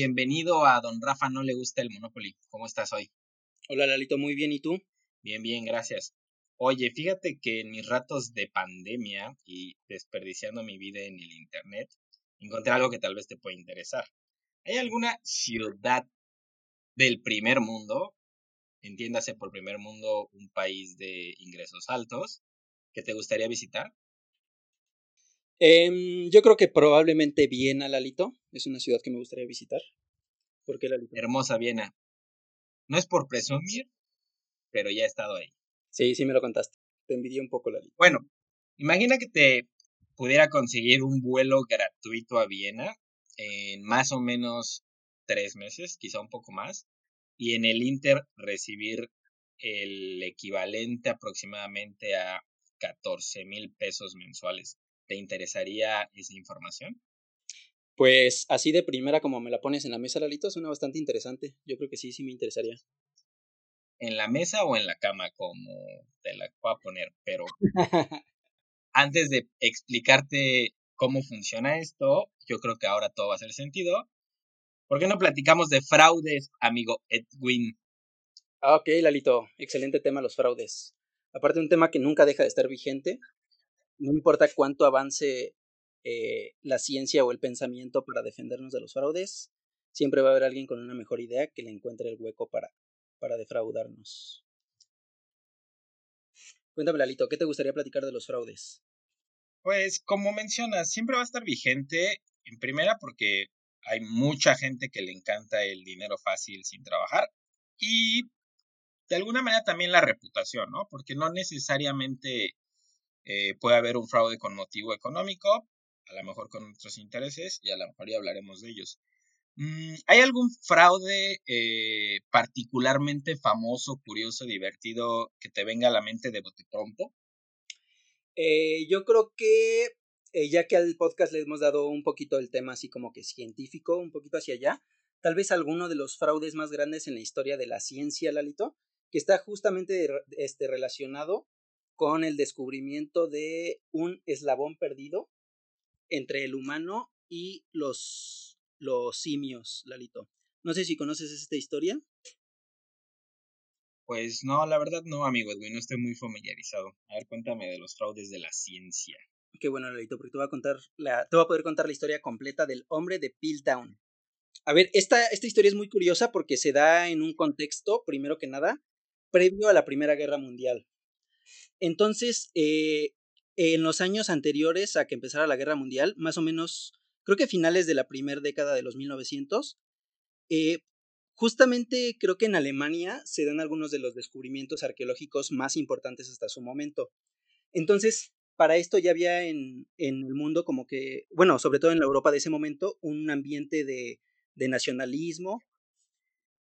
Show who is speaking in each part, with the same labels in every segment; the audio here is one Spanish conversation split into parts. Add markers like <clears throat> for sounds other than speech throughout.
Speaker 1: Bienvenido a Don Rafa No Le Gusta el Monopoly. ¿Cómo estás hoy?
Speaker 2: Hola Lalito, muy bien. ¿Y tú?
Speaker 1: Bien, bien, gracias. Oye, fíjate que en mis ratos de pandemia y desperdiciando mi vida en el Internet, encontré algo que tal vez te pueda interesar. ¿Hay alguna ciudad del primer mundo, entiéndase por primer mundo un país de ingresos altos, que te gustaría visitar?
Speaker 2: Em, yo creo que probablemente Viena, Lalito. Es una ciudad que me gustaría visitar. ¿Por qué, Lalito?
Speaker 1: Hermosa Viena. No es por presumir, pero ya he estado ahí.
Speaker 2: Sí, sí me lo contaste. Te envidié un poco, Lalito.
Speaker 1: Bueno, imagina que te pudiera conseguir un vuelo gratuito a Viena en más o menos tres meses, quizá un poco más, y en el Inter recibir el equivalente aproximadamente a 14 mil pesos mensuales. ¿Te interesaría esa información?
Speaker 2: Pues así de primera como me la pones en la mesa, Lalito, suena bastante interesante. Yo creo que sí, sí me interesaría.
Speaker 1: ¿En la mesa o en la cama? Como te la voy a poner, pero <laughs> antes de explicarte cómo funciona esto, yo creo que ahora todo va a hacer sentido. ¿Por qué no platicamos de fraudes, amigo Edwin?
Speaker 2: Ah, ok, Lalito, excelente tema los fraudes. Aparte un tema que nunca deja de estar vigente, no importa cuánto avance eh, la ciencia o el pensamiento para defendernos de los fraudes, siempre va a haber alguien con una mejor idea que le encuentre el hueco para, para defraudarnos. Cuéntame, Lalito, ¿qué te gustaría platicar de los fraudes?
Speaker 1: Pues como mencionas, siempre va a estar vigente, en primera porque hay mucha gente que le encanta el dinero fácil sin trabajar y de alguna manera también la reputación, ¿no? Porque no necesariamente eh, puede haber un fraude con motivo económico, a lo mejor con otros intereses y a lo mejor ya hablaremos de ellos. Mm, ¿Hay algún fraude eh, particularmente famoso, curioso, divertido que te venga a la mente de bote pronto?
Speaker 2: Eh, yo creo que ya que al podcast le hemos dado un poquito el tema así como que científico, un poquito hacia allá, tal vez alguno de los fraudes más grandes en la historia de la ciencia, Lalito, que está justamente este, relacionado con el descubrimiento de un eslabón perdido entre el humano y los, los simios, Lalito. No sé si conoces esta historia.
Speaker 1: Pues no, la verdad no, amigo Edwin, no estoy muy familiarizado. A ver, cuéntame de los fraudes de la ciencia.
Speaker 2: Qué bueno, Lalito, porque te voy a contar la, te voy a poder contar la historia completa del hombre de Piltdown. A ver, esta, esta historia es muy curiosa porque se da en un contexto, primero que nada, previo a la Primera Guerra Mundial. Entonces, eh, en los años anteriores a que empezara la Guerra Mundial, más o menos, creo que finales de la primera década de los 1900, eh, justamente creo que en Alemania se dan algunos de los descubrimientos arqueológicos más importantes hasta su momento. Entonces, para esto ya había en, en, el mundo como que, bueno, sobre todo en la Europa de ese momento, un ambiente de, de nacionalismo.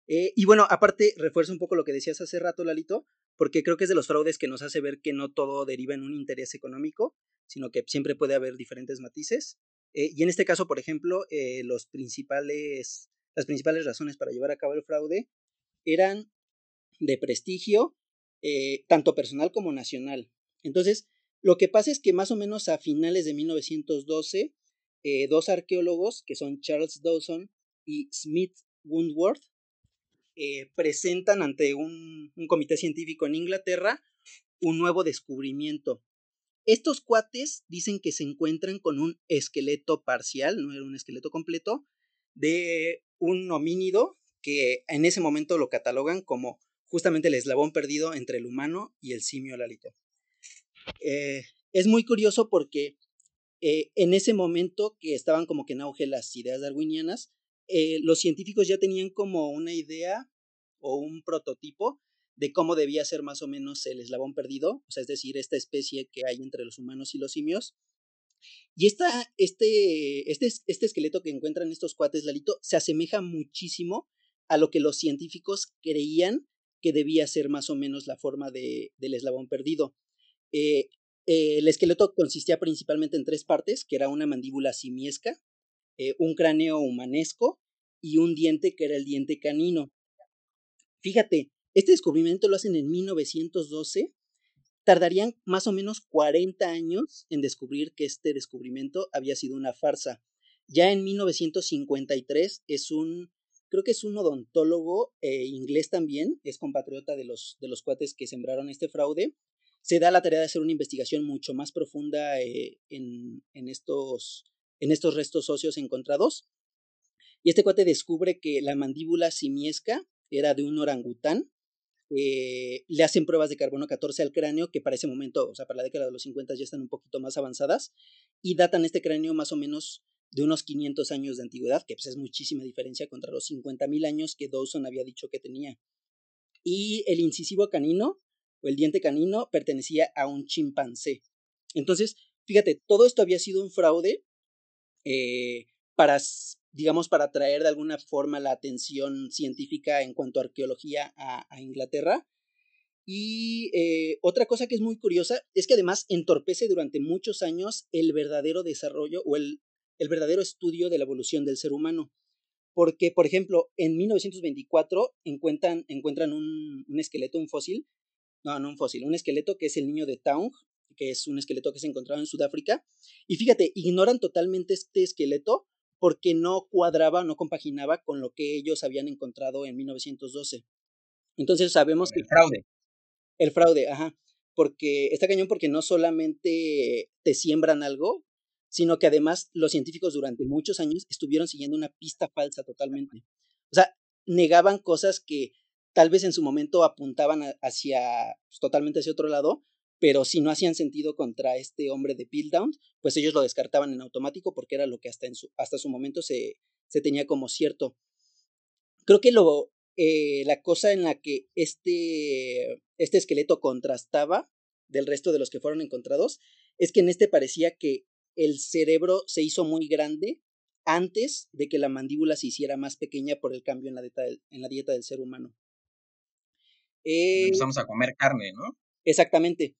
Speaker 2: Eh, y bueno, aparte, refuerzo un poco lo que decías hace rato, Lalito, porque creo que es de los fraudes que nos hace ver que no todo deriva en un interés económico, sino que siempre puede haber diferentes matices. Eh, y en este caso, por ejemplo, eh, los principales, las principales razones para llevar a cabo el fraude eran de prestigio, tanto personal como nacional. Entonces, lo que pasa es que más o menos a finales de 1912, eh, dos arqueólogos, que son Charles Dawson y Smith Woodworth, eh, presentan ante un, comité científico en Inglaterra un nuevo descubrimiento. Estos cuates dicen que se encuentran con un esqueleto parcial, no era un esqueleto completo, de un homínido que en ese momento lo catalogan como justamente el eslabón perdido entre el humano y el simio lalito. Eh, es muy curioso porque eh, en ese momento que estaban como que en auge las ideas darwinianas, los científicos ya tenían como una idea o un prototipo de cómo debía ser más o menos el eslabón perdido, o sea, es decir, esta especie que hay entre los humanos y los simios. Y esta, este, este, este esqueleto que encuentran estos cuates, Lalito, se asemeja muchísimo a lo que los científicos creían que debía ser más o menos la forma de, del eslabón perdido. Eh, eh, el esqueleto consistía principalmente en tres partes, que era una mandíbula simiesca, eh, un cráneo humanesco y un diente que era el diente canino. Fíjate, este descubrimiento lo hacen en 1912. Tardarían más o menos 40 años en descubrir que este descubrimiento había sido una farsa. Ya en 1953 es un, creo que es un odontólogo eh, inglés también, es compatriota de los, de los cuates que sembraron este fraude. Se da la tarea de hacer una investigación mucho más profunda eh, en, en, estos, en estos restos óseos encontrados. Y este cuate descubre que la mandíbula simiesca era de un orangután. Eh, le hacen pruebas de carbono 14 al cráneo, que para ese momento, o sea, para la década de los 50 ya están un poquito más avanzadas, y datan este cráneo más o menos de unos 500 años de antigüedad, que pues es muchísima diferencia contra los 50.000 años que Dawson había dicho que tenía. Y el incisivo canino, o el diente canino, pertenecía a un chimpancé. Entonces, fíjate, todo esto había sido un fraude eh, para, digamos, para atraer de alguna forma la atención científica en cuanto a arqueología a, Inglaterra. Y eh, otra cosa que es muy curiosa es que además entorpece durante muchos años el verdadero desarrollo o el, el verdadero estudio de la evolución del ser humano. Porque, por ejemplo, en 1924 encuentran, encuentran un, un, esqueleto, un fósil, no, no un fósil, un esqueleto que es el niño de Taung, que es un esqueleto que se encontraba en Sudáfrica. Y fíjate, ignoran totalmente este esqueleto porque no cuadraba, no compaginaba con lo que ellos habían encontrado en 1912. Entonces sabemos
Speaker 1: el que... El fraude.
Speaker 2: El fraude, ajá. Porque está cañón porque no solamente te siembran algo, sino que además los científicos durante muchos años estuvieron siguiendo una pista falsa totalmente. O sea, negaban cosas que tal vez en su momento apuntaban hacia, pues, totalmente hacia otro lado, pero si no hacían sentido contra este hombre de Piltdown, pues ellos lo descartaban en automático porque era lo que hasta, en su, hasta su momento se, se tenía como cierto. Creo que lo, eh, la cosa en la que este, este esqueleto contrastaba del resto de los que fueron encontrados es que en este parecía que el cerebro se hizo muy grande antes de que la mandíbula se hiciera más pequeña por el cambio en la dieta del, en la dieta del ser humano.
Speaker 1: Eh, Empezamos a comer carne, ¿no?
Speaker 2: Exactamente.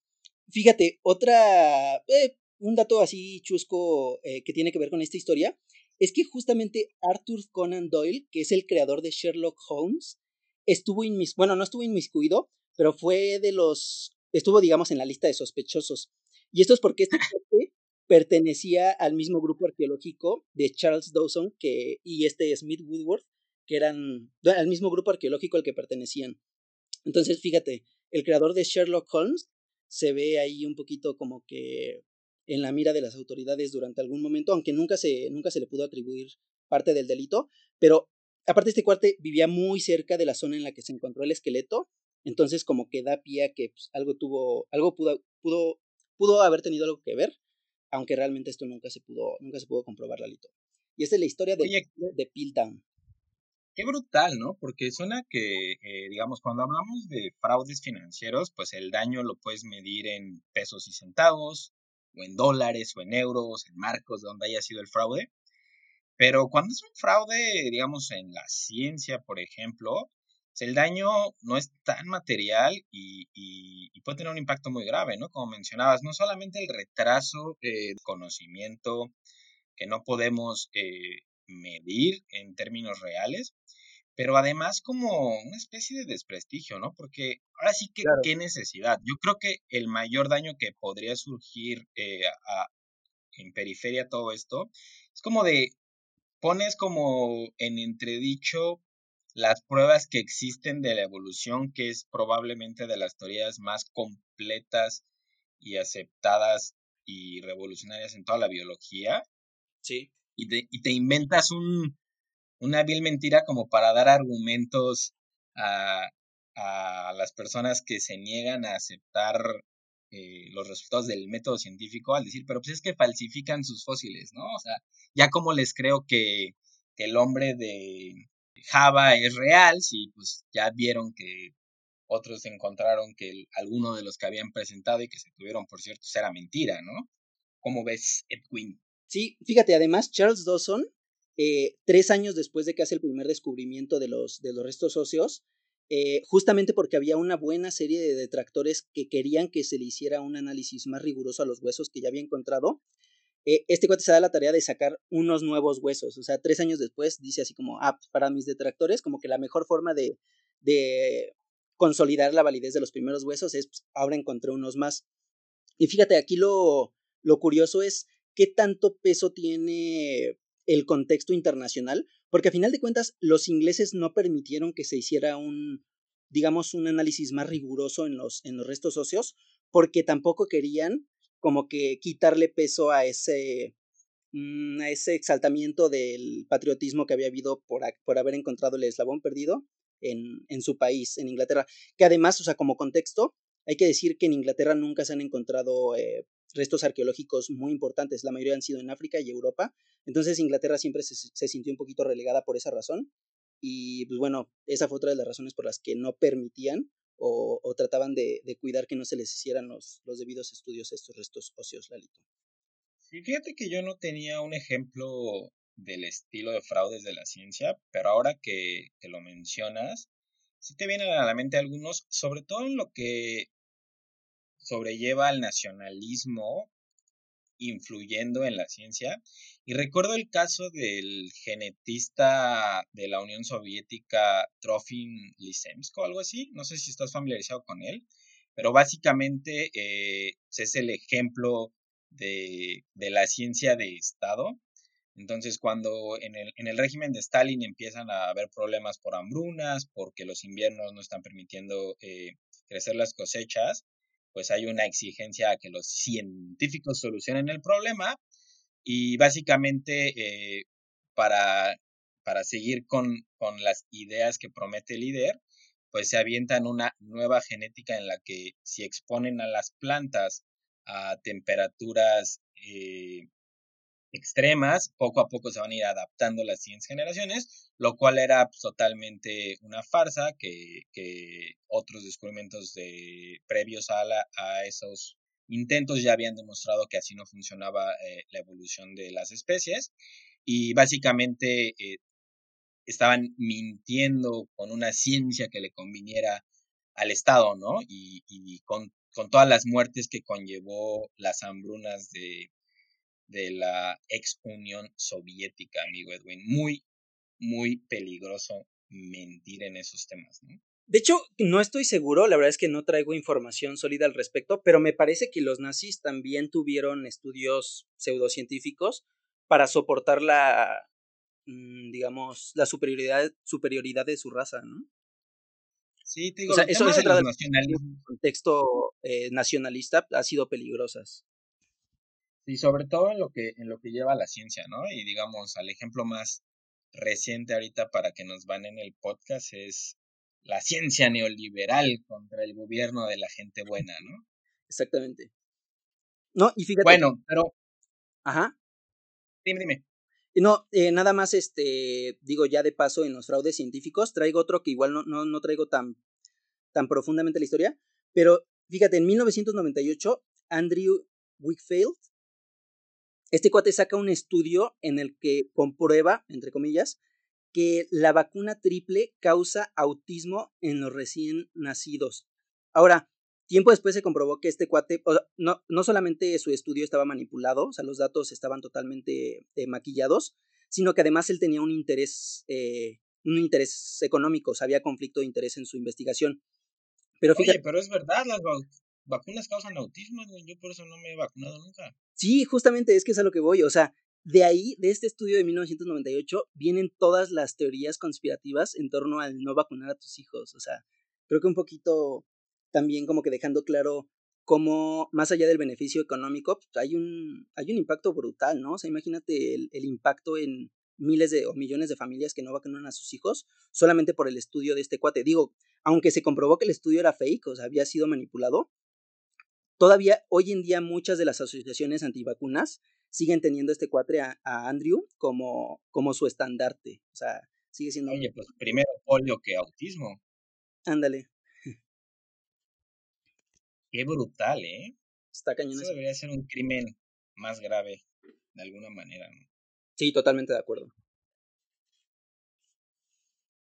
Speaker 2: Fíjate, otra, eh, un dato así chusco eh, que tiene que ver con esta historia, es que justamente Arthur Conan Doyle, que es el creador de Sherlock Holmes, estuvo inmiscuido, bueno, no estuvo inmiscuido, pero fue de los, estuvo digamos en la lista de sospechosos. Y esto es porque este <laughs> pertenecía al mismo grupo arqueológico de Charles Dawson que, y este Smith Woodward, que eran al mismo grupo arqueológico al que pertenecían. Entonces, fíjate, el creador de Sherlock Holmes se ve ahí un poquito como que en la mira de las autoridades durante algún momento, aunque nunca se, nunca se le pudo atribuir parte del delito, pero aparte este cuate vivía muy cerca de la zona en la que se encontró el esqueleto, entonces como que da pie a que pues, algo tuvo, algo pudo, pudo, pudo haber tenido algo que ver, aunque realmente esto nunca se pudo, nunca se pudo comprobar, Lalito. Y esta es la historia de, Oye, de.
Speaker 1: Qué brutal, ¿no? Porque suena que, eh, digamos, cuando hablamos de fraudes financieros, pues el daño lo puedes medir en pesos y centavos, o en dólares, o en euros, en marcos, de donde haya sido el fraude. Pero cuando es un fraude, digamos, en la ciencia, por ejemplo, el daño no es tan material y, puede tener un impacto muy grave, ¿no? Como mencionabas, no solamente el retraso de conocimiento que no podemos eh, medir en términos reales, pero además como una especie de desprestigio, ¿no? Porque ahora sí que qué necesidad. Yo creo que el mayor daño que podría surgir eh, en periferia todo esto es como de pones como en entredicho las pruebas que existen de la evolución, que es probablemente de las teorías más completas y aceptadas y revolucionarias en toda la biología.
Speaker 2: Sí.
Speaker 1: Y te, y te inventas un, una vil mentira como para dar argumentos a, a las personas que se niegan a aceptar eh, los resultados del método científico al decir, pero pues es que falsifican sus fósiles, ¿no? O sea, ya como les creo que, que el hombre de, Java es real, si pues ya vieron que otros encontraron que alguno de los que habían presentado y que se tuvieron, por cierto, era mentira, ¿no? ¿Cómo ves, Edwin?
Speaker 2: Sí, fíjate, además, Charles Dawson, eh, tres años después de que hace el primer descubrimiento de los, de los restos óseos, eh, justamente porque había una buena serie de detractores que querían que se le hiciera un análisis más riguroso a los huesos que ya había encontrado, eh, este cuate se da la tarea de sacar unos nuevos huesos. O sea, tres años después dice así como, ah, para mis detractores, como que la mejor forma de, de consolidar la validez de los primeros huesos es, pues, ahora encontré unos más. Y fíjate, aquí lo, lo curioso es qué tanto peso tiene el contexto internacional, porque a final de cuentas los ingleses no permitieron que se hiciera un, digamos, un análisis más riguroso en los, en los restos óseos, porque tampoco querían como que quitarle peso a ese, mm, a ese exaltamiento del patriotismo que había habido por, por haber encontrado el eslabón perdido en, en su país, en Inglaterra. Que además, o sea, como contexto, hay que decir que en Inglaterra nunca se han encontrado eh, restos arqueológicos muy importantes, la mayoría han sido en África y Europa, entonces Inglaterra siempre se, sintió un poquito relegada por esa razón y pues bueno, esa fue otra de las razones por las que no permitían o, trataban de, cuidar que no se les hicieran los, los debidos estudios a estos restos óseos, Lalito.
Speaker 1: Sí, fíjate que yo no tenía un ejemplo del estilo de fraudes de la ciencia, pero ahora que, lo mencionas, sí te vienen a la mente algunos, sobre todo en lo que sobrelleva al nacionalismo influyendo en la ciencia. Y recuerdo el caso del genetista de la Unión Soviética, Trofim Lysenko, algo así. No sé si estás familiarizado con él, pero básicamente eh, es el ejemplo de, de, la ciencia de Estado. Entonces, cuando en el, en el régimen de Stalin empiezan a haber problemas por hambrunas, porque los inviernos no están permitiendo eh, crecer las cosechas, pues hay una exigencia a que los científicos solucionen el problema y básicamente eh, para, para seguir con, con las ideas que promete el líder, pues se avientan una nueva genética en la que si exponen a las plantas a temperaturas eh, extremas, poco a poco se van a ir adaptando las siguientes generaciones, lo cual era pues, totalmente una farsa que, que otros descubrimientos de, previos a, a esos intentos ya habían demostrado que así no funcionaba eh, la evolución de las especies y básicamente eh, estaban mintiendo con una ciencia que le conviniera al Estado, ¿no? Y, y con, con todas las muertes que conllevó las hambrunas de de la ex Unión Soviética, amigo Edwin. Muy, muy peligroso mentir en esos temas, ¿no?
Speaker 2: De hecho, no estoy seguro, la verdad es que no traigo información sólida al respecto, pero me parece que los nazis también tuvieron estudios pseudocientíficos para soportar la, mm, digamos, la superioridad, superioridad de su raza, ¿no?
Speaker 1: Sí, te digo, o sea, eso,
Speaker 2: de contexto eh, nacionalista ha sido peligrosas.
Speaker 1: Y sobre todo en lo que, en lo que lleva la ciencia, ¿no? Y digamos, al ejemplo más reciente ahorita para que nos van en el podcast es la ciencia neoliberal contra el gobierno de la gente buena, <laughs> ¿no?
Speaker 2: Exactamente. No, y fíjate.
Speaker 1: Bueno, pero.
Speaker 2: Ajá.
Speaker 1: Dime, dime.
Speaker 2: No, eh, nada más, este, digo ya de paso en los fraudes científicos, traigo otro que igual no, no, no traigo tan, tan profundamente la historia, pero fíjate, en 1998, Andrew Wickfield este cuate saca un estudio en el que comprueba, entre comillas, que la vacuna triple causa autismo en los recién nacidos. Ahora, tiempo después se comprobó que este cuate, no, no solamente su estudio estaba manipulado, o sea, los datos estaban totalmente eh, maquillados, sino que además él tenía un interés, eh, un interés económico, o sea, había conflicto de interés en su investigación.
Speaker 1: Pero fíjate, Oye, pero es verdad, las vacunas causan autismo, yo por eso no me he vacunado nunca.
Speaker 2: Sí, justamente es que es a lo que voy. O sea, de ahí, de este estudio de 1998, vienen todas las teorías conspirativas en torno al no vacunar a tus hijos. O sea, creo que un poquito también como que dejando claro cómo, más allá del beneficio económico, pues, hay, un, hay un impacto brutal, ¿no? O sea, imagínate el, impacto en miles de o millones de familias que no vacunan a sus hijos solamente por el estudio de este cuate. Digo, aunque se comprobó que el estudio era fake, o sea, había sido manipulado, Todavía hoy en día muchas de las asociaciones antivacunas siguen teniendo este cuatre a, Andrew como, como su estandarte. O sea, sigue siendo...
Speaker 1: Oye, pues primero polio que autismo.
Speaker 2: Ándale.
Speaker 1: Qué brutal, ¿eh?
Speaker 2: Está cañón.
Speaker 1: Eso debería ser un crimen más grave, de alguna manera, ¿no?
Speaker 2: Sí, totalmente de acuerdo.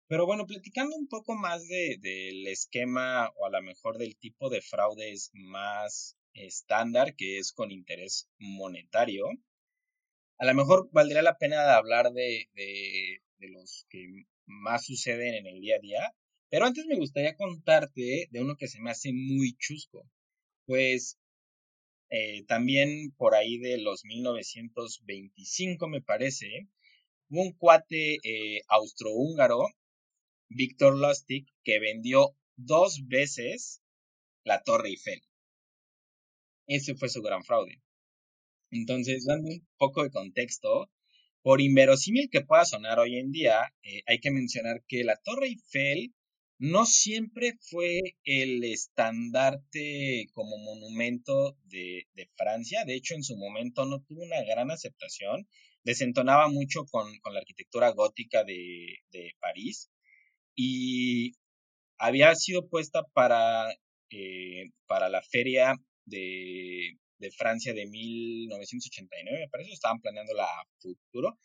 Speaker 1: Pero bueno, platicando un poco más de, del esquema o a lo mejor del tipo de fraudes más estándar, que es con interés monetario, a lo mejor valdría la pena hablar de, de, de los que más suceden en el día a día. Pero antes me gustaría contarte de uno que se me hace muy chusco. Pues eh, también por ahí de los 1925 me parece, un cuate eh, austrohúngaro, Víctor Lustig, que vendió dos veces la Torre Eiffel. Ese fue su gran fraude. Entonces, dando un poco de contexto, por inverosímil que pueda sonar hoy en día, eh, hay que mencionar que la Torre Eiffel no siempre fue el estandarte como monumento de, Francia. De hecho, en su momento no tuvo una gran aceptación. Desentonaba mucho con, la arquitectura gótica de, París y había sido puesta para, eh, para la feria de, Francia de 1989, me parece, estaban planeando la futuro,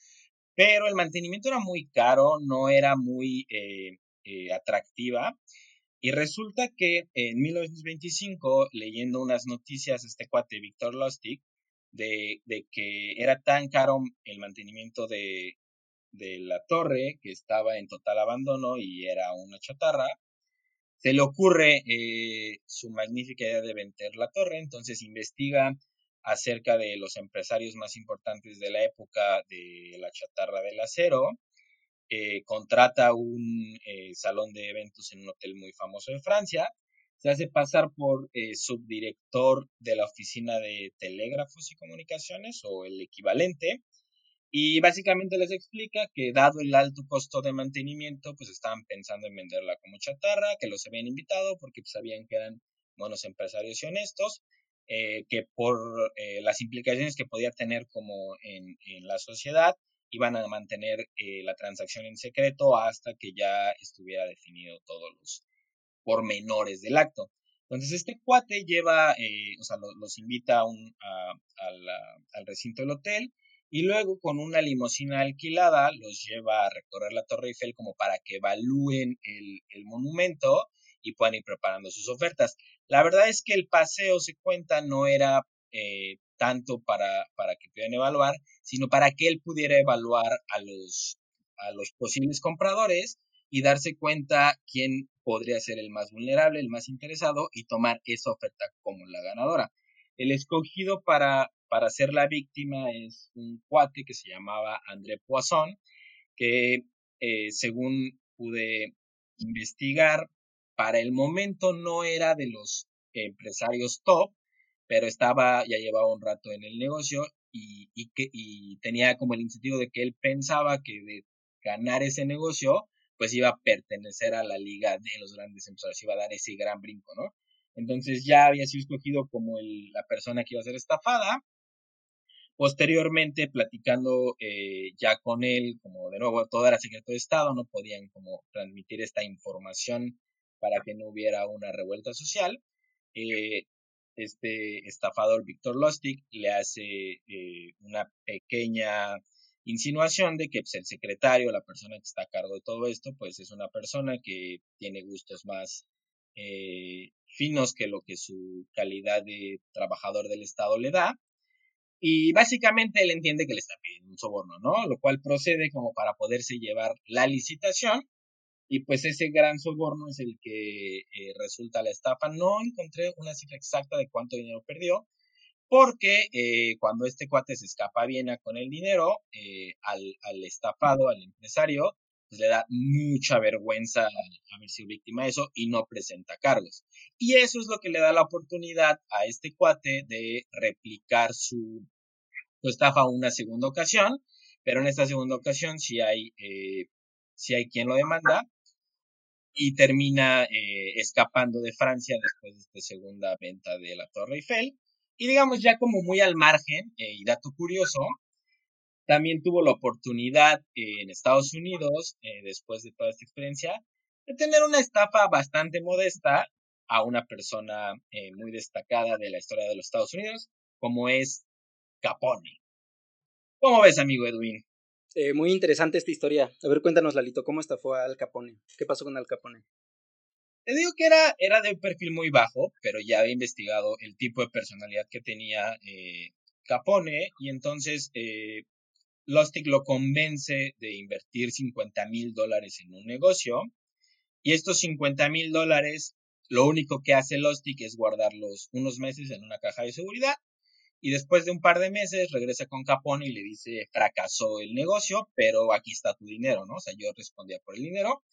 Speaker 1: pero el mantenimiento era muy caro, no era muy eh, eh, atractiva. Y resulta que en 1925, leyendo unas noticias, este cuate, Víctor Lustig, de, de, que era tan caro el mantenimiento de, de la torre que estaba en total abandono y era una chatarra, se le ocurre eh, su magnífica idea de vender la torre, entonces investiga acerca de los empresarios más importantes de la época de la chatarra del acero, eh, contrata un eh, salón de eventos en un hotel muy famoso de Francia, se hace pasar por subdirector de la oficina de telégrafos y comunicaciones o el equivalente, y básicamente les explica que dado el alto costo de mantenimiento, pues estaban pensando en venderla como chatarra, que los habían invitado porque sabían que eran buenos empresarios y honestos, eh, que por eh, las implicaciones que podía tener como en, la sociedad, iban a mantener eh, la transacción en secreto hasta que ya estuviera definido todos los pormenores del acto. Entonces este cuate lleva, o sea, los invita a un, al recinto del hotel, y luego con una limusina alquilada los lleva a recorrer la Torre Eiffel como para que evalúen el, monumento y puedan ir preparando sus ofertas. La verdad es que el paseo se cuenta no era eh, tanto para, para que pudieran evaluar, sino para que él pudiera evaluar a los, a los posibles compradores y darse cuenta quién podría ser el más vulnerable, el más interesado y tomar esa oferta como la ganadora. El escogido para, para ser la víctima es un cuate que se llamaba André Poisson, que eh, según pude investigar, para el momento no era de los empresarios top, pero estaba, ya llevaba un rato en el negocio y, que, y tenía como el incentivo de que él pensaba que de ganar ese negocio, pues iba a pertenecer a la liga de los grandes empresarios, iba a dar ese gran brinco, ¿no? Entonces ya había sido escogido como la persona que iba a ser estafada Posteriormente, platicando eh, ya con él, como de nuevo todo era secreto de Estado, no podían como transmitir esta información para que no hubiera una revuelta social. Eh, este estafador Víctor Lustig le hace eh, una pequeña insinuación de que pues, el secretario, la persona que está a cargo de todo esto, pues es una persona que tiene gustos más finos que lo que su calidad de trabajador del Estado le da y básicamente él entiende que le está pidiendo un soborno, ¿no? Lo cual procede como para poderse llevar la licitación. Y pues ese gran soborno es el que eh, resulta la estafa. No encontré una cifra exacta de cuánto dinero perdió, porque eh, cuando este cuate se escapa bien con el dinero, eh, al, estafado, al empresario, pues le da mucha vergüenza haber sido víctima de eso y no presenta cargos. Y eso es lo que le da la oportunidad a este cuate de replicar su, estafa una segunda ocasión, pero en esta segunda ocasión sí hay, eh, hay quien lo demanda y termina eh, escapando de Francia después de esta segunda venta de la Torre Eiffel. Y digamos ya como muy al margen, eh, y dato curioso, también tuvo la oportunidad en Estados Unidos, eh, después de toda esta experiencia, de tener una estafa bastante modesta a una persona eh, muy destacada de la historia de los Estados Unidos, como es Capone. ¿Cómo ves, amigo Edwin?
Speaker 2: Eh, muy interesante esta historia. A ver, cuéntanos, Lalito, ¿cómo estafó a Al Capone? ¿Qué pasó con Al Capone?
Speaker 1: Te digo que era, era de un perfil muy bajo, pero ya había investigado el tipo de personalidad que tenía Capone y entonces Lustig lo convence de invertir 50 mil dólares en un negocio y estos 50 mil dólares lo único que hace Lustig es guardarlos unos meses en una caja de seguridad y después de un par de meses regresa con Capone y le dice, fracasó el negocio, pero aquí está tu dinero, ¿no? O sea, yo respondía por el dinero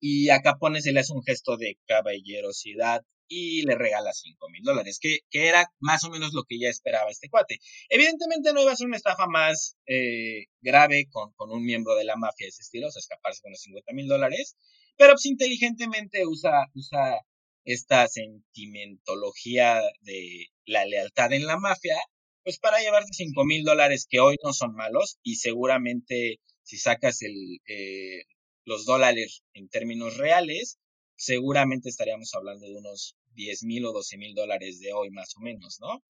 Speaker 1: y a Capone se le hace un gesto de caballerosidad y le regala 5 mil dólares, que, que, era más o menos lo que ya esperaba este cuate. Evidentemente no iba a ser una estafa más eh, grave con, con, un miembro de la mafia de ese estilo, o escaparse con los 50 mil dólares, pero pues inteligentemente usa, usa esta sentimentología de la lealtad en la mafia, pues para llevarte 5 mil dólares que hoy no son malos y seguramente si sacas el, eh, los dólares en términos reales, seguramente estaríamos hablando de unos 10 mil o 12 mil dólares de hoy más o menos, ¿no?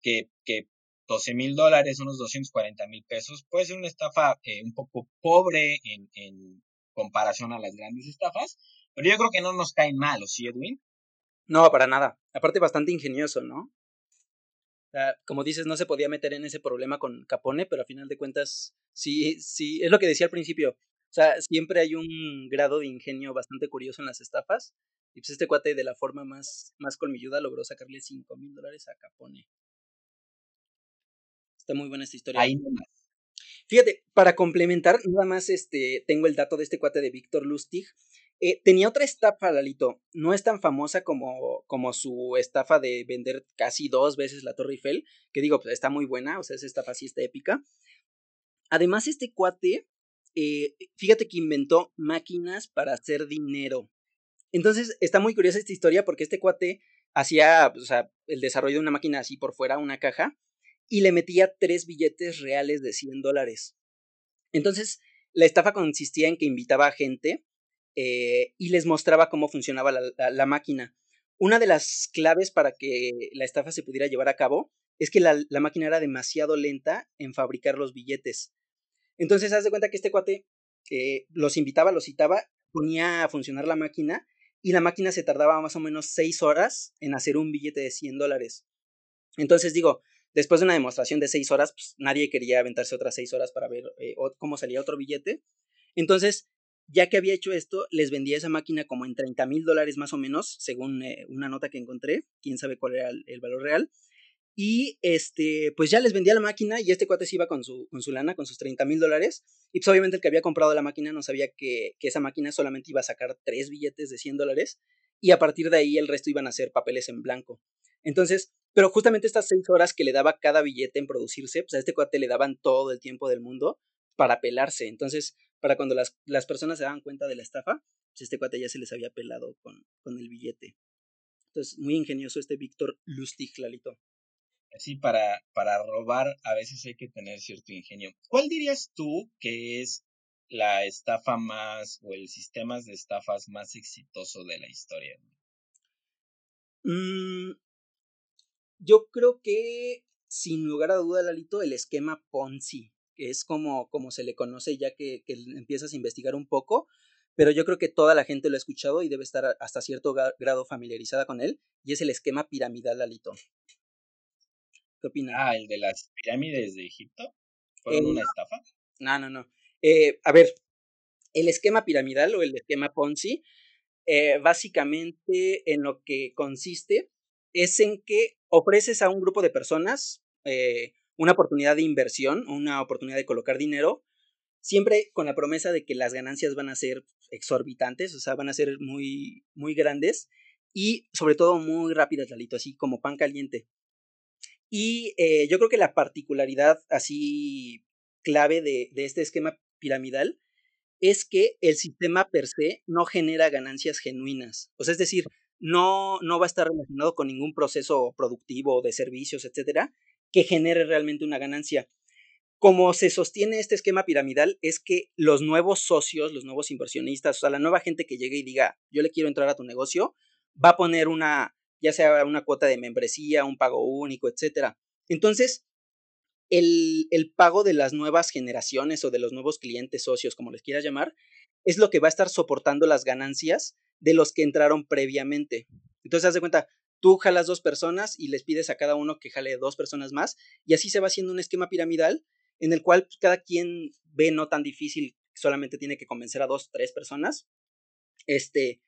Speaker 1: Que, que 12 mil dólares, unos 240 mil pesos, puede ser una estafa eh, un poco pobre en, en comparación a las grandes estafas, pero yo creo que no nos caen mal, ¿o sí, Edwin?
Speaker 2: No, para nada. Aparte, bastante ingenioso, ¿no? Como dices, no se podía meter en ese problema con Capone, pero a final de cuentas, sí, sí, es lo que decía al principio. O sea, siempre hay un grado de ingenio bastante curioso en las estafas. Y pues este cuate de la forma más, más colmilluda logró sacarle 5 mil dólares a Capone. Está muy buena esta historia.
Speaker 1: Ahí
Speaker 2: Fíjate, para complementar, nada más este, tengo el dato de este cuate de Víctor Lustig, eh, tenía otra estafa, Lalito. No es tan famosa como, como su estafa de vender casi dos veces la Torre Eiffel, que digo, pues está muy buena, o sea, esa estafa sí está épica. Además, este cuate, eh, fíjate que inventó máquinas para hacer dinero. Entonces, está muy curiosa esta historia porque este cuate hacía, o sea, el desarrollo de una máquina así por fuera, una caja, y le metía tres billetes reales de 100 dólares. Entonces, la estafa consistía en que invitaba a gente eh, y les mostraba cómo funcionaba la, máquina. Una de las claves para que la estafa se pudiera llevar a cabo es que la, máquina era demasiado lenta en fabricar los billetes. Entonces, haz de cuenta que este cuate eh, los invitaba, los citaba, ponía a funcionar la máquina y la máquina se tardaba más o menos seis horas en hacer un billete de 100 dólares. Entonces digo, después de una demostración de seis horas, pues nadie quería aventarse otras seis horas para ver eh, cómo salía otro billete. Entonces, ya que había hecho esto, les vendía esa máquina como en 30 mil dólares más o menos, según eh, una nota que encontré, quién sabe cuál era el, valor real. Y este, pues ya les vendía la máquina y este cuate se iba con su, con su lana, con sus 30 mil dólares. Y pues obviamente el que había comprado la máquina no sabía que, que esa máquina solamente iba a sacar tres billetes de 100 dólares y a partir de ahí el resto iban a ser papeles en blanco. Entonces, pero justamente estas seis horas que le daba cada billete en producirse, pues a este cuate le daban todo el tiempo del mundo para pelarse. Entonces, para cuando las, las personas se daban cuenta de la estafa, pues este cuate ya se les había pelado con, con el billete. Entonces, muy ingenioso este Víctor Lustig, Lalito.
Speaker 1: Sí, para, para robar a veces hay que tener cierto ingenio. ¿Cuál dirías tú que es la estafa más o el sistema de estafas más exitoso de la historia?
Speaker 2: Mm, yo creo que, sin lugar a duda, Lalito, el esquema Ponzi que es como, como se le conoce ya que, que, empiezas a investigar un poco, pero yo creo que toda la gente lo ha escuchado y debe estar hasta cierto grado familiarizada con él, y es el esquema piramidal, Alito. ¿Qué opinas?
Speaker 1: Ah, el de las pirámides de Egipto. ¿Fue una estafa?
Speaker 2: No, no, no. Eh, a ver, el esquema piramidal o el esquema Ponzi, eh, básicamente en lo que consiste es en que ofreces a un grupo de personas eh, una oportunidad de inversión, una oportunidad de colocar dinero, siempre con la promesa de que las ganancias van a ser exorbitantes, o sea, van a ser muy, muy grandes y sobre todo muy rápidas, Lalito, así como pan caliente. Y eh, yo creo que la particularidad así clave de, este esquema piramidal es que el sistema per se no genera ganancias genuinas. O sea, es decir, no, no va a estar relacionado con ningún proceso productivo de servicios, etcétera, que genere realmente una ganancia. Como se sostiene este esquema piramidal es que los nuevos socios, los nuevos inversionistas, o sea, la nueva gente que llegue y diga, yo le quiero entrar a tu negocio, va a poner una, ya sea una cuota de membresía, un pago único, etc. Entonces, el, el pago de las nuevas generaciones o de los nuevos clientes socios, como les quieras llamar, es lo que va a estar soportando las ganancias de los que entraron previamente. Entonces, haz de cuenta, Tú jalas dos personas y les pides a cada uno que jale dos personas más y así se va haciendo un esquema piramidal en el cual pues, cada quien ve no tan difícil, solamente tiene que convencer a dos, tres personas. Este,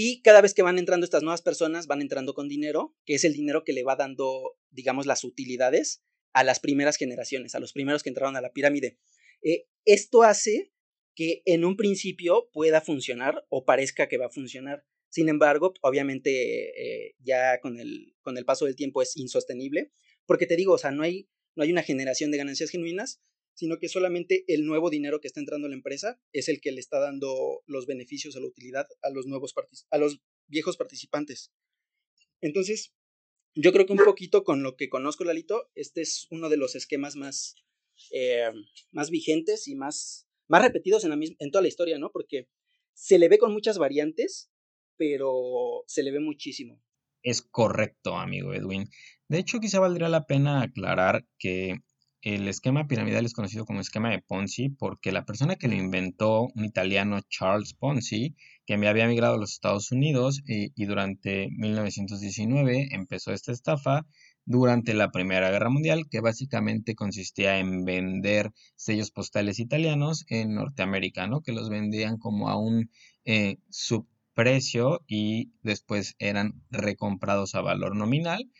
Speaker 2: Y cada vez que van entrando estas nuevas personas, van entrando con dinero, que es el dinero que le va dando, digamos, las utilidades a las primeras generaciones, a los primeros que entraron a la pirámide. Eh, esto hace que en un principio pueda funcionar o parezca que va a funcionar. Sin embargo, obviamente eh, ya con el, con el paso del tiempo es insostenible, porque te digo, o sea, no hay, no hay una generación de ganancias genuinas, sino que solamente el nuevo dinero que está entrando a la empresa es el que le está dando los beneficios a la utilidad a los nuevos a los viejos participantes. Entonces, yo creo que un poquito con lo que conozco, Lalito, este es uno de los esquemas más, eh, más vigentes y más, más repetidos en, la, en toda la historia, ¿no? Porque se le ve con muchas variantes, pero se le ve muchísimo.
Speaker 1: Es correcto, amigo Edwin. De hecho, quizá valdría la pena aclarar que el esquema piramidal es conocido como esquema de Ponzi porque la persona que lo inventó, un italiano Charles Ponzi, que había migrado a los Estados Unidos y, y durante 1919 empezó esta estafa durante la Primera Guerra Mundial, que básicamente consistía en vender sellos postales italianos en Norteamérica, ¿no? Que los vendían como a un eh, subprecio y después eran recomprados a valor nominal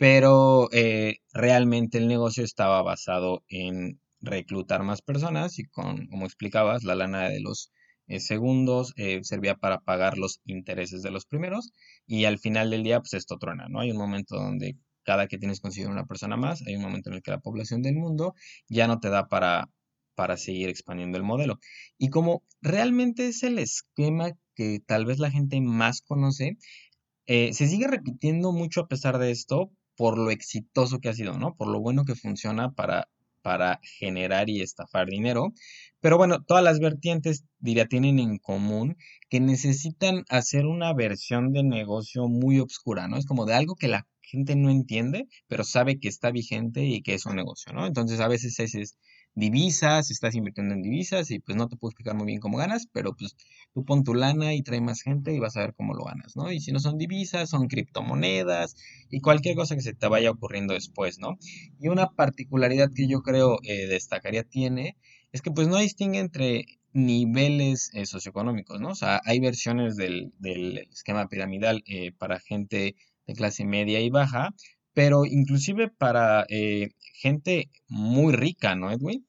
Speaker 1: pero eh, realmente el negocio estaba basado en reclutar más personas y con, como explicabas, la lana de los eh, segundos eh, servía para pagar los intereses de los primeros y al final del día pues esto truena, ¿no? Hay un momento donde cada que tienes conseguir una persona más, hay un momento en el que la población del mundo ya no te da para, para seguir expandiendo el modelo. Y como realmente es el esquema que tal vez la gente más conoce, se sigue repitiendo mucho a pesar de esto por lo exitoso que ha sido, ¿no? Por lo bueno que funciona para, para generar y estafar dinero. Pero bueno, todas las vertientes, diría, tienen en común que necesitan hacer una versión de negocio muy obscura, ¿no? Es como de algo que la gente no entiende, pero sabe que está vigente y que es un negocio, ¿no? Entonces a veces ese es divisas, estás invirtiendo en divisas y pues no te puedo explicar muy bien cómo ganas, pero pues tú pon tu lana y trae más gente y vas a ver cómo lo ganas, ¿no? Y si no son divisas, son criptomonedas y cualquier cosa que se te vaya ocurriendo después, ¿no? Y una particularidad que yo creo eh, destacaría tiene es que pues no distingue entre niveles eh, socioeconómicos, ¿no? O sea, hay versiones del, esquema piramidal eh, para gente de clase media y baja, pero inclusive para gente muy rica, ¿no, Edwin?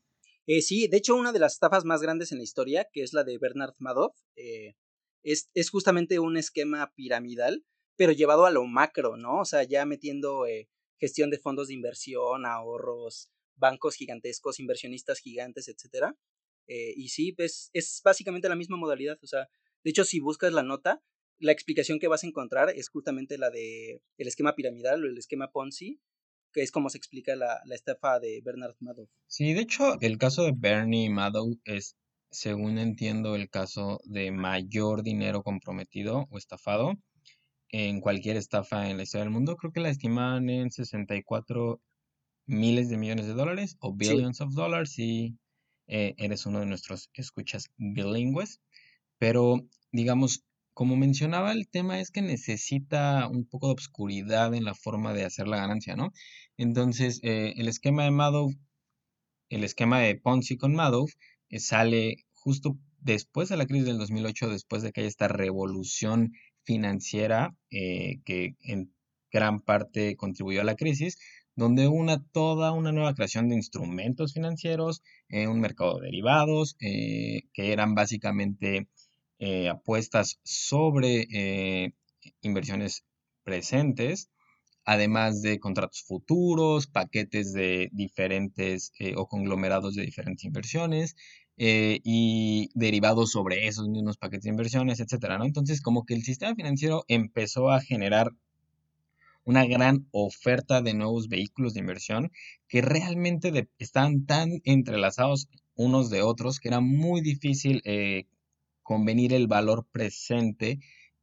Speaker 2: Eh, sí, de hecho, una de las estafas más grandes en la historia, que es la de Bernard Madoff, eh, es, es, justamente un esquema piramidal, pero llevado a lo macro, ¿no? O sea, ya metiendo eh, gestión de fondos de inversión, ahorros, bancos gigantescos, inversionistas gigantes, etcétera. y sí, pues es básicamente la misma modalidad. O sea, de hecho, si buscas la nota, la explicación que vas a encontrar es justamente la de el esquema piramidal o el esquema Ponzi, que es como se explica la, estafa de Bernard Madoff.
Speaker 1: Sí, de hecho, el caso de Bernie Madoff es, según entiendo, el caso de mayor dinero comprometido o estafado en cualquier estafa en la historia del mundo. Creo que la estiman en 64 miles de millones de dólares o billions of dollars si eh, eres uno de nuestros escuchas bilingües. Pero, digamos, como mencionaba, el tema es que necesita un poco de obscuridad en la forma de hacer la ganancia, ¿no? Entonces, eh, el esquema de Madoff, el esquema de Ponzi con Madoff, eh, sale justo después de la crisis del 2008, después de que haya esta revolución financiera eh, que en gran parte contribuyó a la crisis, donde una toda una nueva creación de instrumentos financieros, un mercado de derivados, que eran básicamente eh, apuestas sobre eh, inversiones presentes, además de contratos futuros, paquetes de diferentes eh, o conglomerados de diferentes inversiones y derivados sobre esos mismos paquetes de inversiones, etcétera. Entonces, como que el sistema financiero empezó a generar una gran oferta de nuevos vehículos de inversión que realmente están tan entrelazados unos de otros que era muy difícil convenir el valor presente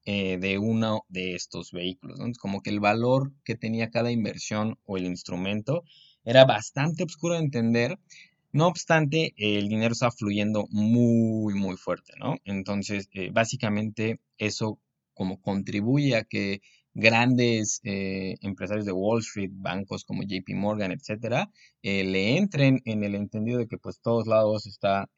Speaker 1: eh, de uno de estos vehículos. Como que el valor que tenía cada inversión o el instrumento era bastante oscuro de entender. No obstante, el dinero está fluyendo muy, muy fuerte, ¿no? Entonces, eh, básicamente eso como contribuye a que grandes eh, empresarios de Wall Street, bancos como JP Morgan, etcétera, le entren en el entendido de que pues todos lados está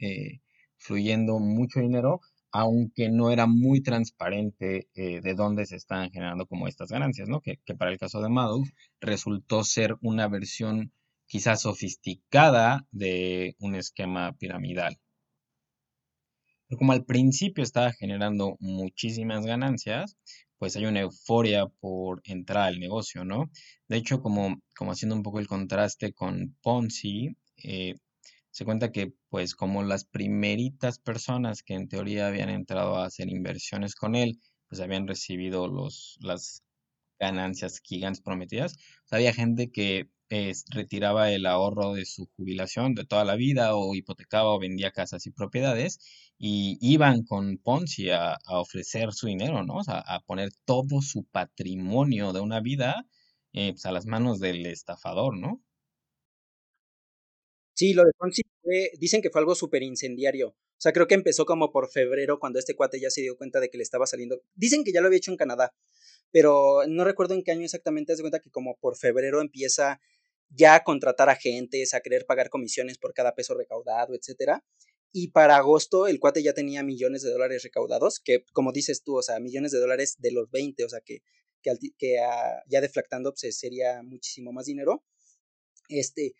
Speaker 1: fluyendo mucho dinero aunque no era muy transparente eh, de dónde se estaban generando como estas ganancias, ¿no? Que, para el caso de Madoff resultó ser una versión quizás sofisticada de un esquema piramidal. Pero como al principio estaba generando muchísimas ganancias, pues hay una euforia por entrar al negocio, ¿no? De hecho, como, como haciendo un poco el contraste con Ponzi, eh, se cuenta que pues como las primeritas personas que en teoría habían entrado a hacer inversiones con él, pues habían recibido los, las ganancias gigantes prometidas, había gente que retiraba el ahorro de su jubilación de toda la vida o hipotecaba o vendía casas y propiedades y iban con Ponzi a, ofrecer su dinero, ¿no? O sea, a poner todo su patrimonio de una vida eh, pues, a las manos del estafador, ¿no?
Speaker 2: Sí, lo de Ponzi dicen que fue algo súper incendiario. O sea, creo que empezó como por febrero cuando este cuate ya se dio cuenta de que le estaba saliendo. Dicen que ya lo había hecho en Canadá, pero no recuerdo en qué año exactamente. Se cuenta que como por febrero empieza ya a contratar agentes, a querer pagar comisiones por cada peso recaudado, etcétera. Y para agosto el cuate ya tenía millones de dólares recaudados, que como dices tú, o sea, millones de dólares de los 20, o sea, que, que, que ya deflactando pues, sería muchísimo más dinero. Este,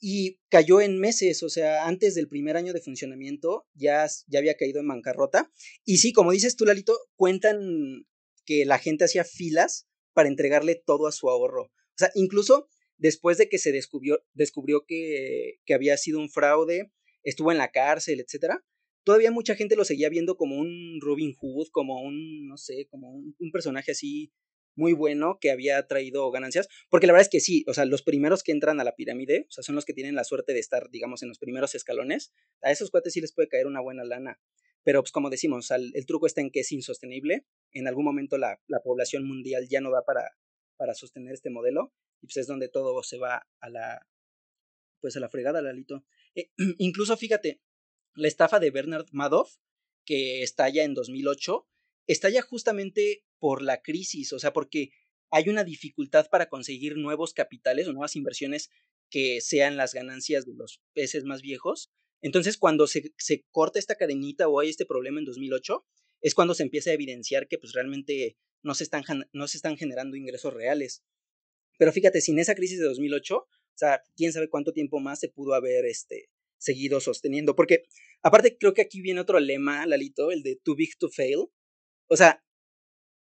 Speaker 2: y cayó en meses, o sea, antes del primer año de funcionamiento ya, ya había caído en bancarrota. Y sí, como dices tú, Lalito, cuentan que la gente hacía filas para entregarle todo a su ahorro. O sea, incluso después de que se descubrió, descubrió que, que había sido un fraude, estuvo en la cárcel, etcétera, todavía mucha gente lo seguía viendo como un Robin Hood, como un, no sé, como un, un personaje así muy bueno que había traído ganancias, porque la verdad es que sí, o sea, los primeros que entran a la pirámide, o sea, son los que tienen la suerte de estar, digamos, en los primeros escalones, a esos cuates sí les puede caer una buena lana, pero pues como decimos, el, truco está en que es insostenible, en algún momento la, la población mundial ya no va para, para sostener este modelo, y pues es donde todo se va a la, pues a la fregada, Lalito. Eh, <clears throat> incluso fíjate, la estafa de Bernard Madoff, que estalla en 2008, estalla justamente por la crisis, o sea, porque hay una dificultad para conseguir nuevos capitales o nuevas inversiones que sean las ganancias de los peces más viejos. Entonces, cuando se, se corta esta cadenita o hay este problema en 2008, es cuando se empieza a evidenciar que pues realmente no se están, no se están generando ingresos reales. Pero fíjate, sin esa crisis de 2008, o sea, quién sabe cuánto tiempo más se pudo haber este, seguido sosteniendo. Porque, aparte, creo que aquí viene otro lema, Lalito, el de too big to fail. O sea,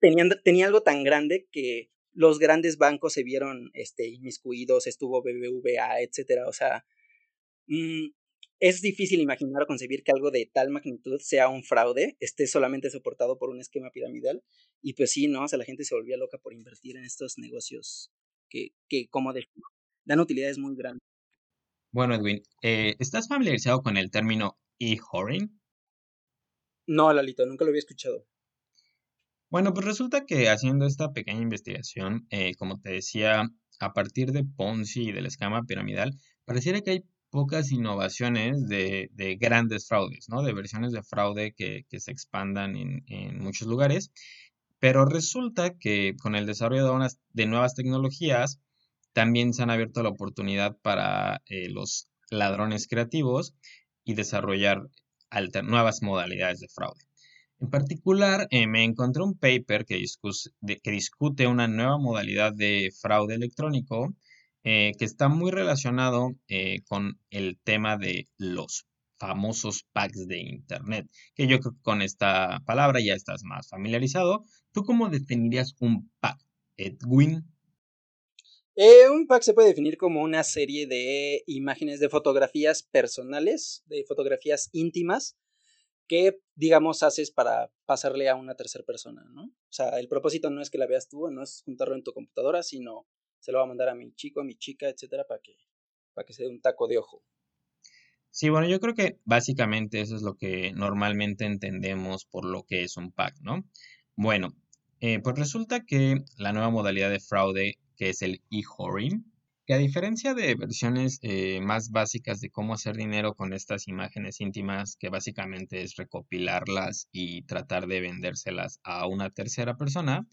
Speaker 2: tenía algo tan grande que los grandes bancos se vieron este, inmiscuidos, estuvo BBVA, etcétera. O sea, mm, es difícil imaginar o concebir que algo de tal magnitud sea un fraude, esté solamente soportado por un esquema piramidal. Y pues sí, ¿no? O sea, la gente se volvía loca por invertir en estos negocios que, que como de, dan utilidades muy grandes.
Speaker 1: Bueno, Edwin, eh, ¿estás familiarizado con el término e-horing?
Speaker 2: No, Lalito, nunca lo había escuchado.
Speaker 1: Bueno, pues resulta que haciendo esta pequeña investigación, eh, como te decía, a partir de Ponzi y del esquema piramidal, pareciera que hay pocas innovaciones de, grandes fraudes, ¿no? De versiones de fraude que, se expandan en, muchos lugares. Pero resulta que con el desarrollo de, unas, de nuevas tecnologías, también se han abierto la oportunidad para eh, los ladrones creativos y desarrollar nuevas modalidades de fraude. En particular, eh, me encontré un paper que, discute una nueva modalidad de fraude electrónico eh, que está muy relacionado eh, con el tema de los famosos packs de Internet, que yo creo que con esta palabra ya estás más familiarizado. ¿Tú cómo definirías un pack, Edwin?
Speaker 2: un pack se puede definir como una serie de imágenes de fotografías personales, de fotografías íntimas, que, digamos, haces para pasarle a una tercera persona, ¿no? O sea, el propósito no es que la veas tú, no es juntarlo en tu computadora, sino se lo va a mandar a mi chico, a mi chica, etcétera, para que, para que se dé un taco de ojo.
Speaker 1: Sí, bueno, yo creo que básicamente eso es lo que normalmente entendemos por lo que es un pack, ¿no? Bueno, eh, pues resulta que la nueva modalidad de fraude, que es el e-horing, que a diferencia de versiones eh, más básicas de cómo hacer dinero con estas imágenes íntimas, que básicamente es recopilarlas y tratar de vendérselas a una tercera persona,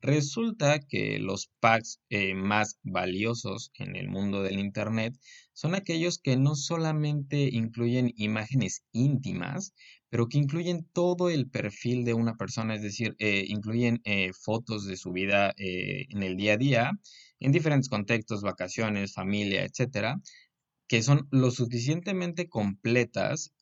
Speaker 1: resulta que los packs eh, más valiosos en el mundo del Internet son aquellos que no solamente incluyen imágenes íntimas, pero que incluyen todo el perfil de una persona, es decir, eh, incluyen eh, fotos de su vida eh, en el día a día, en diferentes contextos, vacaciones, familia, etcétera, que son lo suficientemente completas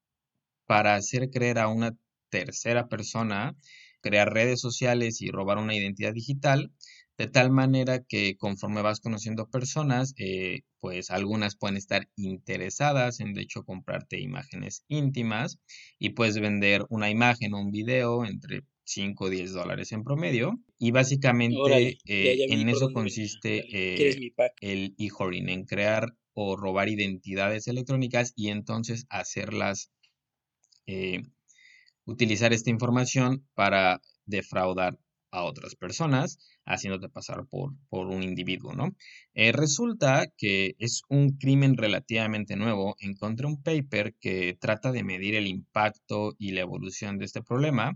Speaker 1: para hacer creer a una tercera persona, crear redes sociales y robar una identidad digital, de tal manera que conforme vas conociendo personas, eh, pues algunas pueden estar interesadas en de hecho comprarte imágenes íntimas y puedes vender una imagen o un video entre 5 o 10 dólares en promedio. Y básicamente eh, en eso consiste eh, el e-hoarding, en crear o robar identidades electrónicas y entonces hacerlas, utilizar esta información para defraudar a otras personas, haciéndote pasar por, por un individuo, ¿no? Eh, resulta que es un crimen relativamente nuevo. Encontré un paper que trata de medir el impacto y la evolución de este problema.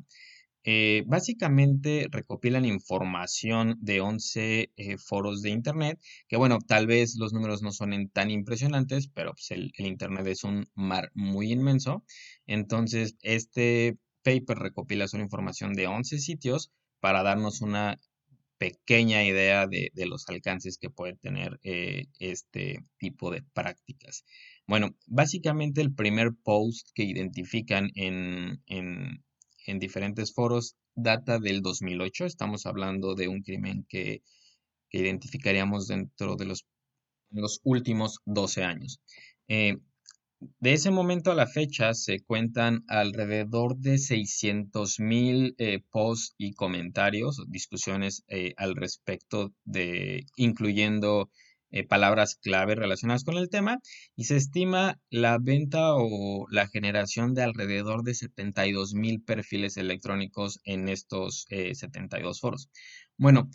Speaker 1: Eh, básicamente recopilan información de 11 eh, foros de Internet, que bueno, tal vez los números no son tan impresionantes, pero pues, el, el Internet es un mar muy inmenso. Entonces, este paper recopila solo información de 11 sitios para darnos una pequeña idea de, los alcances que puede tener eh, este tipo de prácticas. Bueno, básicamente el primer post que identifican en, en, diferentes foros data del 2008. Estamos hablando de un crimen que, identificaríamos dentro de los, los últimos 12 años. Eh, de ese momento a la fecha se cuentan alrededor de 600 mil eh, posts y comentarios, discusiones eh, al respecto de, incluyendo eh, palabras clave relacionadas con el tema, y se estima la venta o la generación de alrededor de 72 mil perfiles electrónicos en estos 72 foros. Bueno,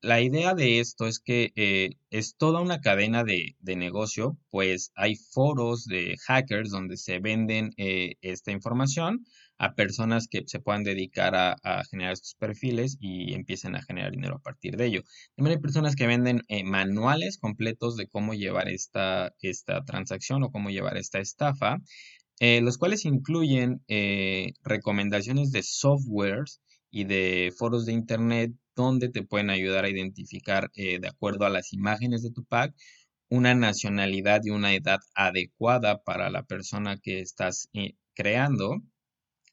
Speaker 1: la idea de esto es que eh, es toda una cadena de, negocio, pues hay foros de hackers donde se venden eh, esta información a personas que se puedan dedicar a, generar estos perfiles y empiecen a generar dinero a partir de ello. También hay personas que venden eh, manuales completos de cómo llevar esta, esta transacción o cómo llevar esta estafa, los cuales incluyen recomendaciones de softwares y de foros de internet donde te pueden ayudar a identificar, eh, de acuerdo a las imágenes de tu pack, una nacionalidad y una edad adecuada para la persona que estás eh, creando.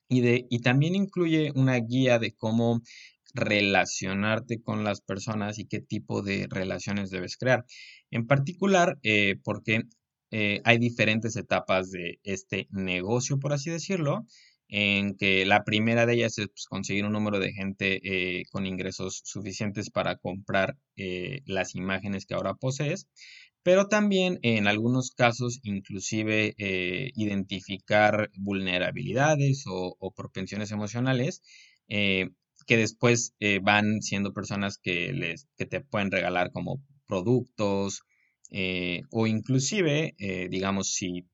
Speaker 1: Y, de, y también incluye una guía de cómo relacionarte con las personas y qué tipo de relaciones debes crear. En particular, eh, porque hay diferentes etapas de este negocio, por así decirlo en que la primera de ellas es pues, conseguir un número de gente eh, con ingresos suficientes para comprar eh, las imágenes que ahora posees, pero también en algunos casos inclusive eh, identificar vulnerabilidades o, propensiones emocionales que después van siendo personas que, les, que te pueden regalar como productos o inclusive, digamos, si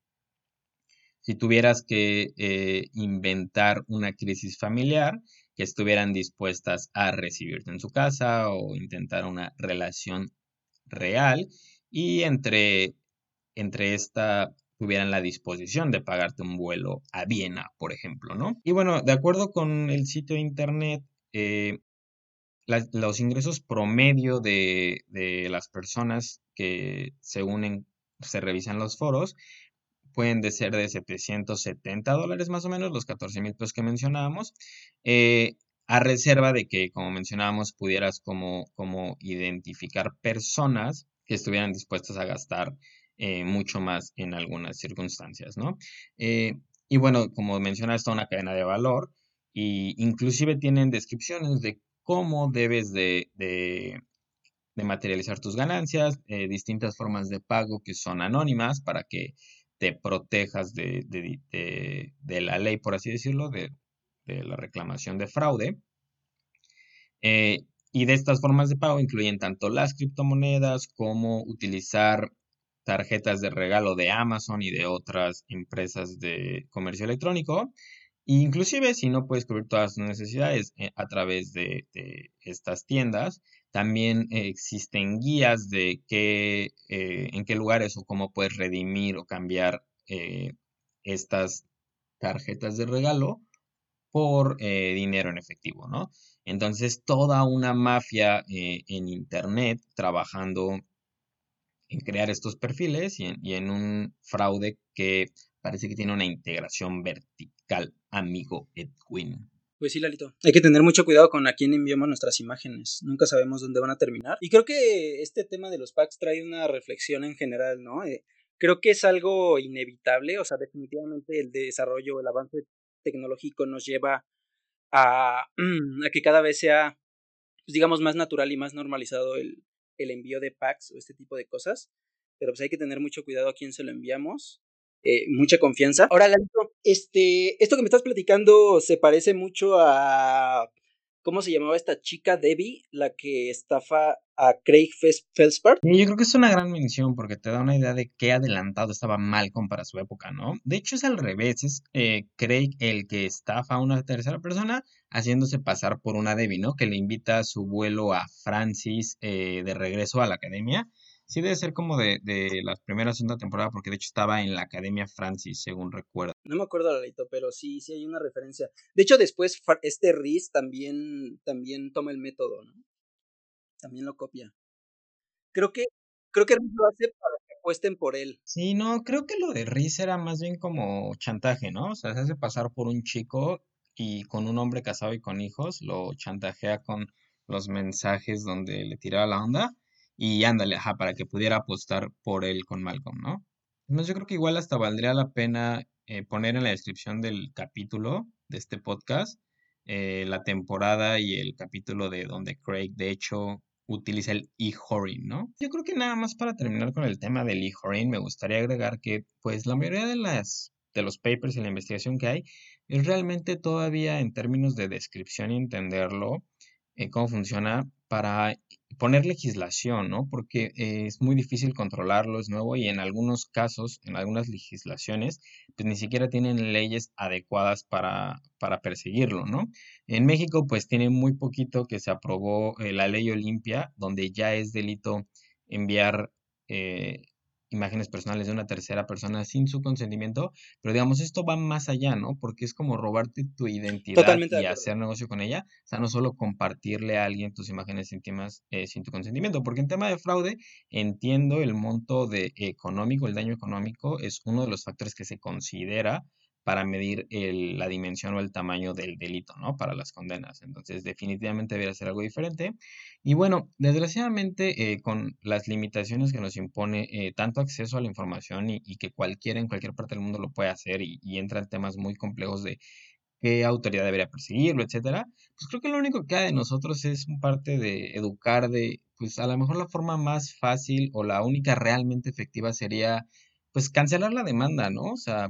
Speaker 1: si tuvieras que eh, inventar una crisis familiar, que estuvieran dispuestas a recibirte en su casa o intentar una relación real y entre, entre esta tuvieran la disposición de pagarte un vuelo a Viena, por ejemplo, ¿no? Y bueno, de acuerdo con el sitio de internet, eh, los ingresos promedio de, de, las personas que se unen, se revisan los foros, pueden de ser de 770 dólares más o menos, los 14 mil pesos que mencionábamos, eh, a reserva de que, como mencionábamos, pudieras como, como identificar personas que estuvieran dispuestas a gastar eh, mucho más en algunas circunstancias, ¿no? Eh, y bueno, como mencionaba, está una cadena de valor y inclusive tienen descripciones de cómo debes de, de, de materializar tus ganancias, distintas formas de pago que son anónimas para que te protejas de, la ley, por así decirlo, de, la reclamación de fraude. Eh, y de estas formas de pago incluyen tanto las criptomonedas como utilizar tarjetas de regalo de Amazon y de otras empresas de comercio electrónico. inclusive si no puedes cubrir todas tus necesidades eh, a través de, estas tiendas, también existen guías de qué, eh, en qué lugares o cómo puedes redimir o cambiar eh, estas tarjetas de regalo por eh, dinero en efectivo, ¿no? Entonces, toda una mafia eh, en Internet trabajando en crear estos perfiles y en, un fraude que parece que tiene una integración vertical, amigo Edwin.
Speaker 2: Pues sí, Lalito. Hay que tener mucho cuidado con a quién enviamos nuestras imágenes. Nunca sabemos dónde van a terminar. Y creo que este tema de los packs trae una reflexión en general, ¿no? Eh, creo que es algo inevitable. O sea, definitivamente el desarrollo, el avance tecnológico nos lleva a, a que cada vez sea, pues, digamos, más natural y más normalizado el, el envío de packs o este tipo de cosas. Pero pues hay que tener mucho cuidado a quién se lo enviamos. Eh, mucha confianza. Ahora, Lalito, este, esto que me estás platicando se parece mucho a ¿Cómo se llamaba esta chica Debbie, la que estafa a Craig Felspart?
Speaker 1: yo creo que es una gran mención porque te da una idea de qué adelantado estaba Malcolm para su época, ¿no? De hecho es al revés, es eh, Craig el que estafa a una tercera persona haciéndose pasar por una Debbie, ¿no? Que le invita a su vuelo a Francis eh, de regreso a la academia Sí debe ser como de, de la primera segunda temporada, porque de hecho estaba en la Academia Francis, según recuerdo.
Speaker 2: No me acuerdo, Lalito, pero sí, sí hay una referencia. De hecho, después este Riz también, también toma el método, ¿no? También lo copia. Creo que, creo que Riz lo hace para que apuesten por él.
Speaker 1: Sí, no, creo que lo de Riz era más bien como chantaje, ¿no? O sea, se hace pasar por un chico y con un hombre casado y con hijos, lo chantajea con los mensajes donde le tiraba la onda y ándale, ajá, para que pudiera apostar por él con Malcolm, ¿no? Entonces yo creo que igual hasta valdría la pena eh, poner en la descripción del capítulo de este podcast eh, la temporada y el capítulo de donde Craig de hecho utiliza el e-horing, ¿no? Yo creo que nada más para terminar con el tema del e-horing me gustaría agregar que pues la mayoría de las de los papers y la investigación que hay es realmente todavía en términos de descripción y entenderlo eh, cómo funciona para poner legislación, ¿no? Porque es muy difícil controlarlo, es nuevo y en algunos casos, en algunas legislaciones, pues ni siquiera tienen leyes adecuadas para, para perseguirlo, ¿no? En México, pues tiene muy poquito que se aprobó eh, la ley Olimpia, donde ya es delito enviar eh, imágenes personales de una tercera persona sin su consentimiento, pero digamos, esto va más allá, ¿no? Porque es como robarte tu identidad y hacer negocio con ella, o sea, no solo compartirle a alguien tus imágenes íntimas eh, sin tu consentimiento, porque en tema de fraude entiendo el monto de económico, el daño económico es uno de los factores que se considera para medir la dimensión o el tamaño del delito, ¿no? Para las condenas. Entonces, definitivamente debería ser algo diferente. Y bueno, desgraciadamente, eh, con las limitaciones que nos impone eh, tanto acceso a la información y, que cualquiera en cualquier parte del mundo lo puede hacer y, y entra en temas muy complejos de qué autoridad debería perseguirlo, etcétera, pues creo que lo único que hay de nosotros es un parte de educar de, pues a lo mejor la forma más fácil o la única realmente efectiva sería, pues cancelar la demanda, ¿no? O sea,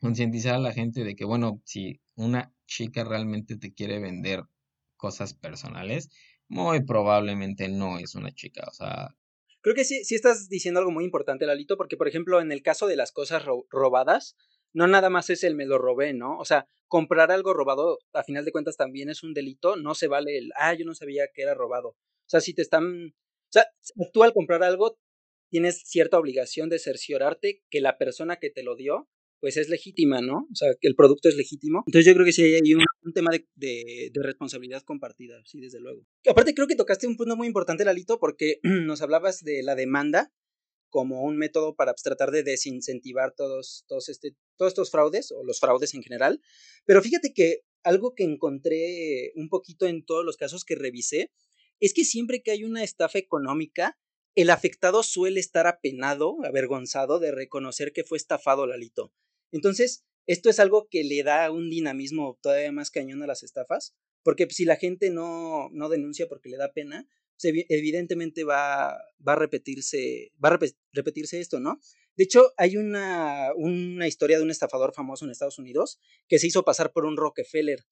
Speaker 1: concientizar a la gente de que, bueno, si una chica realmente te quiere vender cosas personales, muy probablemente no es una chica, o sea...
Speaker 2: Creo que sí, sí estás diciendo algo muy importante, Lalito, porque, por ejemplo, en el caso de las cosas robadas, no nada más es el me lo robé, ¿no? O sea, comprar algo robado, a final de cuentas, también es un delito, no se vale el, ah, yo no sabía que era robado. O sea, si te están... O sea, tú al comprar algo tienes cierta obligación de cerciorarte que la persona que te lo dio pues es legítima, ¿no? O sea, el producto es legítimo. Entonces yo creo que sí hay un, tema de, de, responsabilidad compartida, sí, desde luego. Aparte creo que tocaste un punto muy importante, Lalito, porque <clears throat> nos hablabas de la demanda como un método para pues, tratar de desincentivar todos, todos, este, todos estos fraudes o los fraudes en general. Pero fíjate que algo que encontré un poquito en todos los casos que revisé es que siempre que hay una estafa económica, el afectado suele estar apenado, avergonzado de reconocer que fue estafado Lalito. Entonces, esto es algo que le da un dinamismo todavía más cañón a las estafas, porque si la gente no, no denuncia porque le da pena, evidentemente va, va a repetirse, va a repetirse esto, ¿no? De hecho, hay una, una historia de un estafador famoso en Estados Unidos que se hizo pasar por un Rockefeller.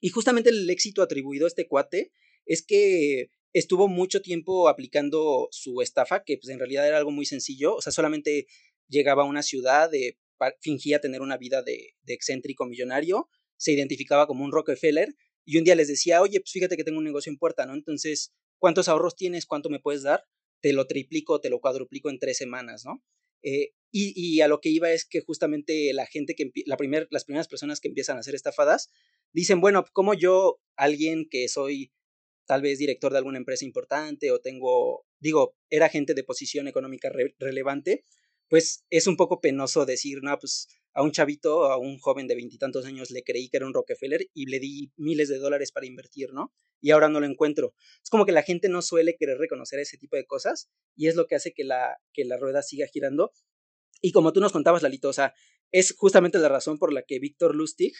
Speaker 2: Y justamente el éxito atribuido a este cuate es que estuvo mucho tiempo aplicando su estafa, que pues en realidad era algo muy sencillo, o sea, solamente llegaba a una ciudad de fingía tener una vida de, excéntrico millonario, se identificaba como un Rockefeller y un día les decía, oye, pues fíjate que tengo un negocio en puerta, ¿no? Entonces, ¿cuántos ahorros tienes? ¿Cuánto me puedes dar? Te lo triplico, te lo cuadruplico en tres semanas, ¿no? Eh, Y, a lo que iba es que justamente la gente que, la primer, las primeras personas que empiezan a hacer estafadas, dicen, bueno, como yo, alguien que soy tal vez director de alguna empresa importante o tengo, digo, era gente de posición económica relevante, pues es un poco penoso decir, no, pues a un chavito, a un joven de veintitantos años le creí que era un Rockefeller y le di miles de dólares para invertir, ¿no? Y ahora no lo encuentro. Es como que la gente no suele querer reconocer ese tipo de cosas y es lo que hace que la, que la rueda siga girando y como tú nos contabas, Lalito, o sea, es justamente la razón por la que Víctor Lustig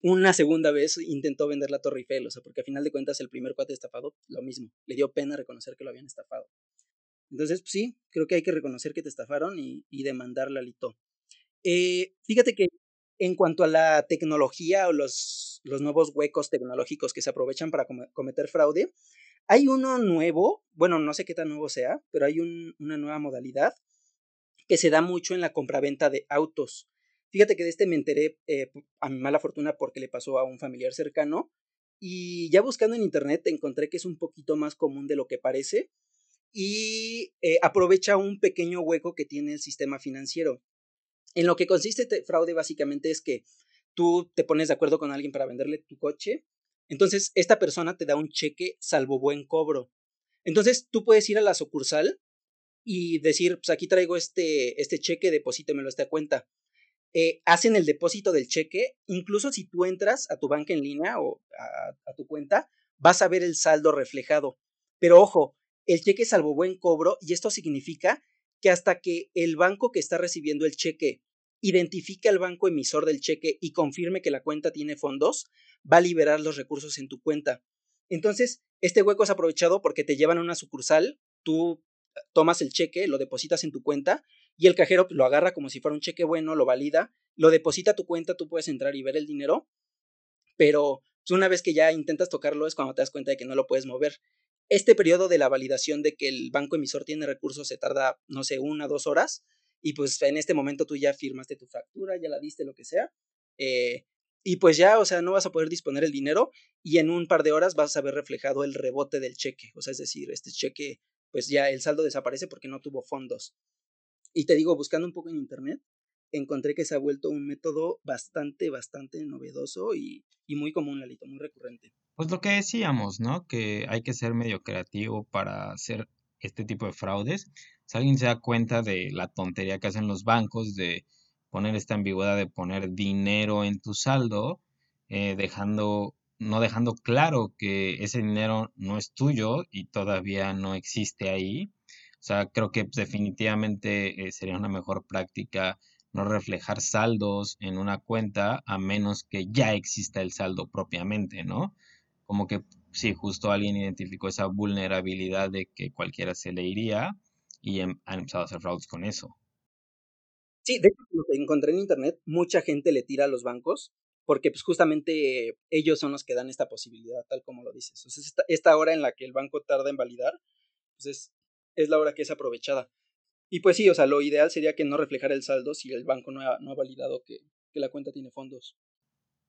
Speaker 2: una segunda vez intentó vender la Torre Eiffel, o sea, porque a final de cuentas el primer cuate estafado, lo mismo, le dio pena reconocer que lo habían estafado. Entonces, pues sí, creo que hay que reconocer que te estafaron y, y demandar Lalito. Eh, fíjate que en cuanto a la tecnología o los, nuevos huecos tecnológicos que se aprovechan para cometer fraude, hay uno nuevo, bueno, no sé qué tan nuevo sea, pero hay una nueva modalidad que se da mucho en la compraventa de autos. Fíjate que de este me enteré eh, a mi mala fortuna porque le pasó a un familiar cercano y ya buscando en internet encontré que es un poquito más común de lo que parece y eh, aprovecha un pequeño hueco que tiene el sistema financiero. En lo que consiste este fraude básicamente es que tú te pones de acuerdo con alguien para venderle tu coche, entonces esta persona te da un cheque salvo buen cobro. Entonces tú puedes ir a la sucursal y decir, pues aquí traigo este, este cheque, deposítemelo a esta cuenta. Eh, hacen el depósito del cheque, incluso si tú entras a tu banca en línea o a, tu cuenta, vas a ver el saldo reflejado. Pero ojo, el cheque salvo buen cobro y esto significa que hasta que el banco que está recibiendo el cheque identifique al banco emisor del cheque y confirme que la cuenta tiene fondos, va a liberar los recursos en tu cuenta. Entonces, este hueco es aprovechado porque te llevan a una sucursal, tú tomas el cheque, lo depositas en tu cuenta y el cajero lo agarra como si fuera un cheque bueno, lo valida, lo deposita a tu cuenta, tú puedes entrar y ver el dinero, pero pues, una vez que ya intentas tocarlo es cuando te das cuenta de que no lo puedes mover. Este periodo de la validación de que el banco emisor tiene recursos se tarda, no sé, una, dos horas, y pues en este momento tú ya firmaste tu factura, ya la diste, lo que sea, eh, y pues ya, o sea, no vas a poder disponer el dinero y en un par de horas vas a ver reflejado el rebote del cheque, o sea, es decir, este cheque pues ya el saldo desaparece porque no tuvo fondos. Y te digo, buscando un poco en internet, encontré que se ha vuelto un método bastante, bastante novedoso y, muy común, Lalito, muy recurrente.
Speaker 1: Pues lo que decíamos, ¿no? Que hay que ser medio creativo para hacer este tipo de fraudes. Si alguien se da cuenta de la tontería que hacen los bancos de poner esta ambigüedad de poner dinero en tu saldo, eh, dejando no dejando claro que ese dinero no es tuyo y todavía no existe ahí. O sea, creo que definitivamente eh, sería una mejor práctica no reflejar saldos en una cuenta a menos que ya exista el saldo propiamente, ¿no? Como que si justo alguien identificó esa vulnerabilidad de que cualquiera se le iría y em, han empezado a hacer fraudes con eso.
Speaker 2: Sí, de hecho, lo que encontré en internet, mucha gente le tira a los bancos porque pues justamente ellos son los que dan esta posibilidad, tal como lo dices. Entonces, esta, esta hora en la que el banco tarda en validar, pues es, la hora que es aprovechada. Y pues sí, o sea, lo ideal sería que no reflejara el saldo si el banco no ha, no ha validado que, que, la cuenta tiene fondos.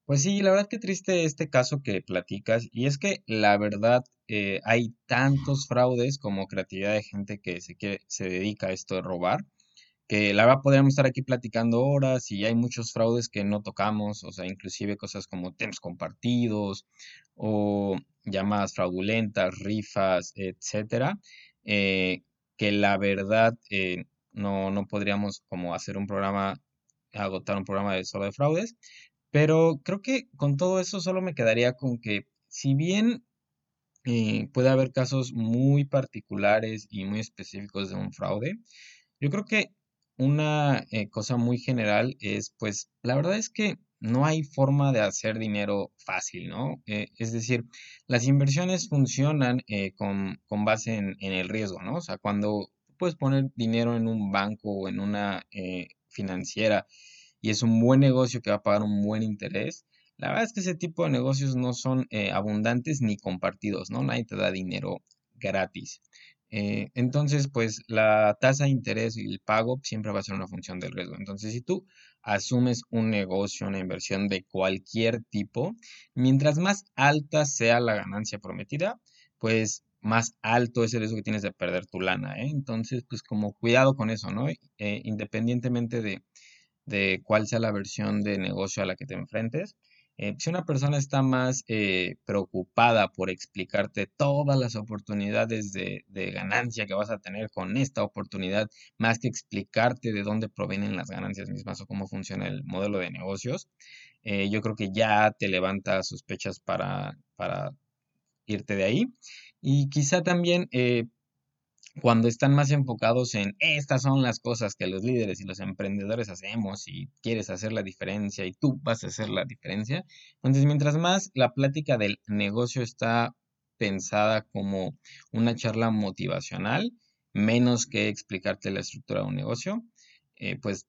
Speaker 1: Pues sí, la verdad que triste este caso que platicas. Y es que la verdad eh, hay tantos fraudes como creatividad de gente que se, se dedica a esto de robar que la verdad podríamos estar aquí platicando horas y hay muchos fraudes que no tocamos, o sea, inclusive cosas como temas compartidos o llamadas fraudulentas, rifas, etcétera, eh, que la verdad eh, no, no podríamos como hacer un programa, agotar un programa de solo de fraudes, pero creo que con todo eso solo me quedaría con que si bien eh, puede haber casos muy particulares y muy específicos de un fraude, yo creo que una eh, cosa muy general es, pues, la verdad es que no hay forma de hacer dinero fácil, ¿no? Eh, es decir, las inversiones funcionan eh, con, base en, el riesgo, ¿no? O sea, cuando puedes poner dinero en un banco o en una financiera y es un buen negocio que va a pagar un buen interés, la verdad es que ese tipo de negocios no son abundantes ni compartidos, ¿no? Nadie te da dinero gratis. Eh, entonces, pues la tasa de interés y el pago siempre va a ser una función del riesgo. Entonces, si tú asumes un negocio, una inversión de cualquier tipo, mientras más alta sea la ganancia prometida, pues más alto es el riesgo que tienes de perder tu lana, ¿eh? Entonces, pues como cuidado con eso, ¿no? Eh, independientemente de, de cuál sea la versión de negocio a la que te enfrentes, eh, si una persona está más eh, preocupada por explicarte todas las oportunidades de, ganancia que vas a tener con esta oportunidad, más que explicarte de dónde provienen las ganancias mismas o cómo funciona el modelo de negocios, eh, yo creo que ya te levanta sospechas para, para irte de ahí. Y quizá también cuando están más enfocados en estas son las cosas que los líderes y los emprendedores hacemos y quieres hacer la diferencia y tú vas a hacer la diferencia. Entonces, mientras más la plática del negocio está pensada como una charla motivacional, menos que explicarte la estructura de un negocio, eh, pues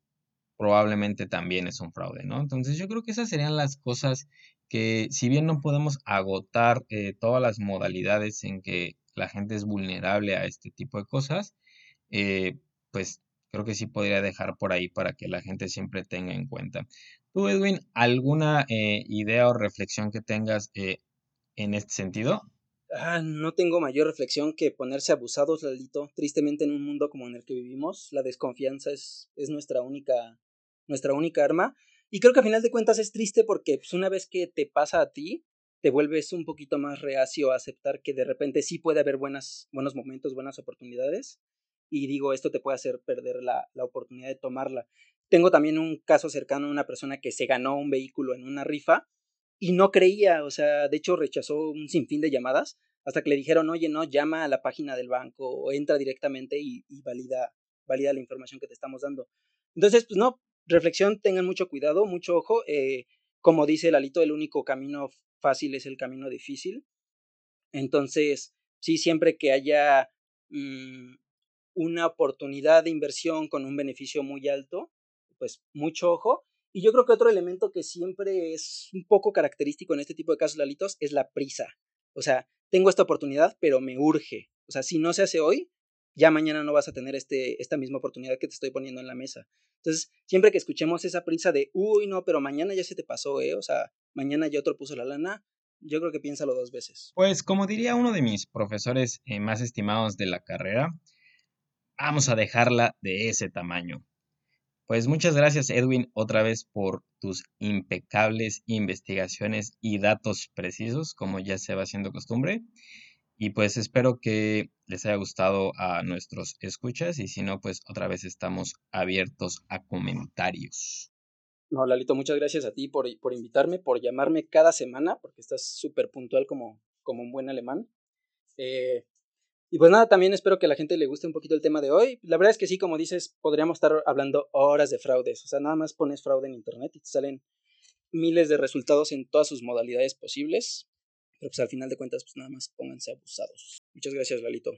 Speaker 1: probablemente también es un fraude, ¿no? Entonces yo creo que esas serían las cosas que si bien no podemos agotar eh, todas las modalidades en que la gente es vulnerable a este tipo de cosas, eh, pues creo que sí podría dejar por ahí para que la gente siempre tenga en cuenta. Tú, Edwin, ¿alguna eh, idea o reflexión que tengas eh, en este sentido?
Speaker 2: Ah, no tengo mayor reflexión que ponerse abusados, Lalito. Tristemente en un mundo como en el que vivimos, la desconfianza es, es nuestra única, nuestra única arma. Y creo que a final de cuentas es triste porque pues, una vez que te pasa a ti, te vuelves un poquito más reacio a aceptar que de repente sí puede haber buenas, buenos momentos, buenas oportunidades. Y digo, esto te puede hacer perder la, la oportunidad de tomarla. Tengo también un caso cercano de una persona que se ganó un vehículo en una rifa y no creía, o sea, de hecho rechazó un sinfín de llamadas hasta que le dijeron, oye, no, llama a la página del banco o entra directamente y, valida, valida la información que te estamos dando. Entonces, pues no, reflexión, tengan mucho cuidado, mucho ojo. Eh, como dice Lalito, el único camino fácil es el camino difícil. Entonces, sí, siempre que haya mm, una oportunidad de inversión con un beneficio muy alto, pues mucho ojo. Y yo creo que otro elemento que siempre es un poco característico en este tipo de casos, Lalitos, es la prisa. O sea, tengo esta oportunidad, pero me urge. O sea, si no se hace hoy, ya mañana no vas a tener este, esta misma oportunidad que te estoy poniendo en la mesa. Entonces, siempre que escuchemos esa prisa de, uy, no, pero mañana ya se te pasó, ¿eh? O sea, mañana ya otro puso la lana, yo creo que piénsalo dos veces.
Speaker 1: Pues como diría uno de mis profesores eh, más estimados de la carrera, vamos a dejarla de ese tamaño. Pues muchas gracias Edwin otra vez por tus impecables investigaciones y datos precisos, como ya se va haciendo costumbre. Y pues espero que les haya gustado a nuestros escuchas y si no, pues otra vez estamos abiertos a comentarios.
Speaker 2: No, Lalito, muchas gracias a ti por, por invitarme, por llamarme cada semana, porque estás súper puntual como, como un buen alemán. Eh, y pues nada, también espero que a la gente le guste un poquito el tema de hoy. La verdad es que sí, como dices, podríamos estar hablando horas de fraudes. O sea, nada más pones fraude en Internet y te salen miles de resultados en todas sus modalidades posibles. Pero pues al final de cuentas, pues nada más pónganse abusados. Muchas gracias, Lalito.